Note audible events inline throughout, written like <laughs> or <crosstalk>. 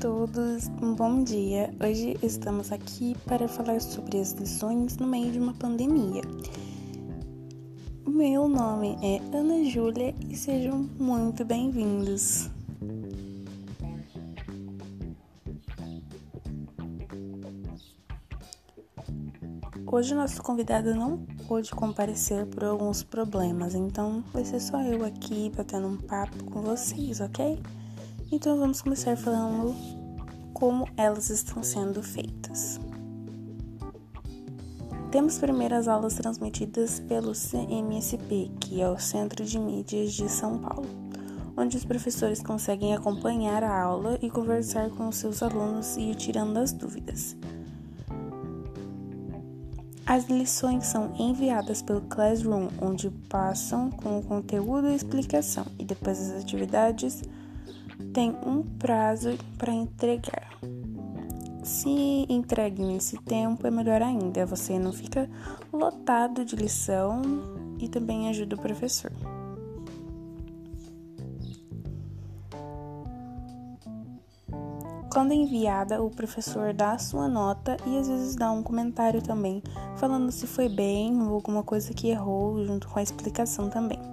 todos, um bom dia. Hoje estamos aqui para falar sobre as lições no meio de uma pandemia. Meu nome é Ana Júlia e sejam muito bem-vindos. Hoje nosso convidado não pôde comparecer por alguns problemas, então vai ser só eu aqui batendo um papo com vocês, ok? Então vamos começar falando como elas estão sendo feitas. Temos primeiro as aulas transmitidas pelo CMSP, que é o Centro de Mídias de São Paulo, onde os professores conseguem acompanhar a aula e conversar com os seus alunos e ir tirando as dúvidas. As lições são enviadas pelo Classroom, onde passam com o conteúdo e explicação, e depois as atividades tem um prazo para entregar. Se entregue nesse tempo, é melhor ainda, você não fica lotado de lição e também ajuda o professor. Quando enviada, o professor dá a sua nota e às vezes dá um comentário também, falando se foi bem ou alguma coisa que errou, junto com a explicação também.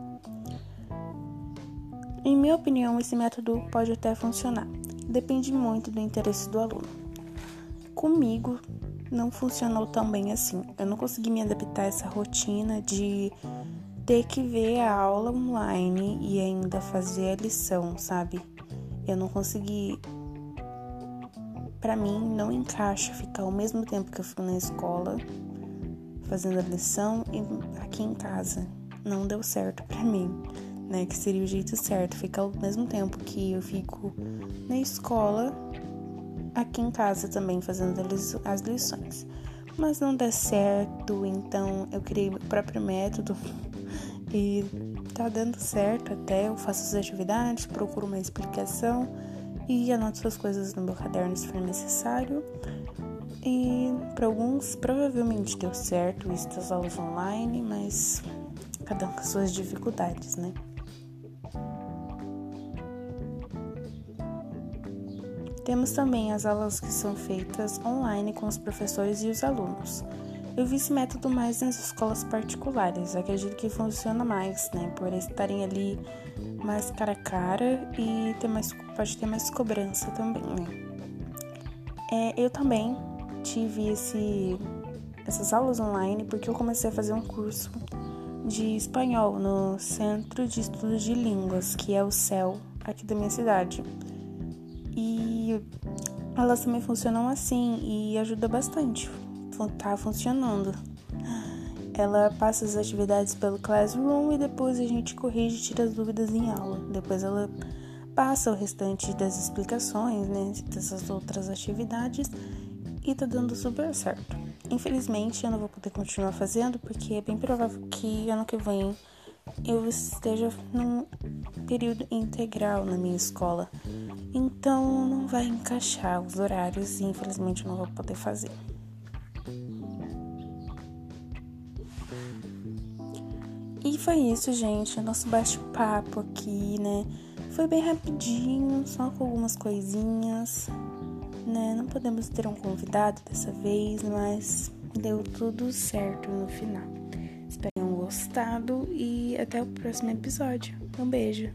Em minha opinião, esse método pode até funcionar. Depende muito do interesse do aluno. Comigo não funcionou tão bem assim. Eu não consegui me adaptar a essa rotina de ter que ver a aula online e ainda fazer a lição, sabe? Eu não consegui. Para mim, não encaixa ficar ao mesmo tempo que eu fico na escola fazendo a lição e aqui em casa. Não deu certo para mim né? Que seria o jeito certo, ficar ao mesmo tempo que eu fico na escola, aqui em casa também fazendo as lições. Mas não dá certo, então eu criei meu próprio método <laughs> e tá dando certo até. Eu faço as atividades, procuro uma explicação e anoto as coisas no meu caderno se for necessário. E para alguns provavelmente deu certo isso das aulas online, mas cada um com suas dificuldades, né? Temos também as aulas que são feitas online com os professores e os alunos. Eu vi esse método mais nas escolas particulares, acredito que funciona mais, né? Por estarem ali mais cara a cara e ter mais, pode ter mais cobrança também, né? É, eu também tive esse, essas aulas online porque eu comecei a fazer um curso de espanhol no Centro de Estudos de Línguas, que é o CEL, aqui da minha cidade. E elas também funcionam assim e ajuda bastante. Tá funcionando. Ela passa as atividades pelo Classroom e depois a gente corrige e tira as dúvidas em aula. Depois ela passa o restante das explicações, né, dessas outras atividades e tá dando super certo. Infelizmente eu não vou poder continuar fazendo porque é bem provável que ano que vem eu esteja num período integral na minha escola. Então não vai encaixar os horários e infelizmente eu não vou poder fazer. E foi isso, gente. Nosso bate-papo aqui, né? Foi bem rapidinho, só com algumas coisinhas, né? Não podemos ter um convidado dessa vez, mas deu tudo certo no final. Gostado e até o próximo episódio. Um beijo.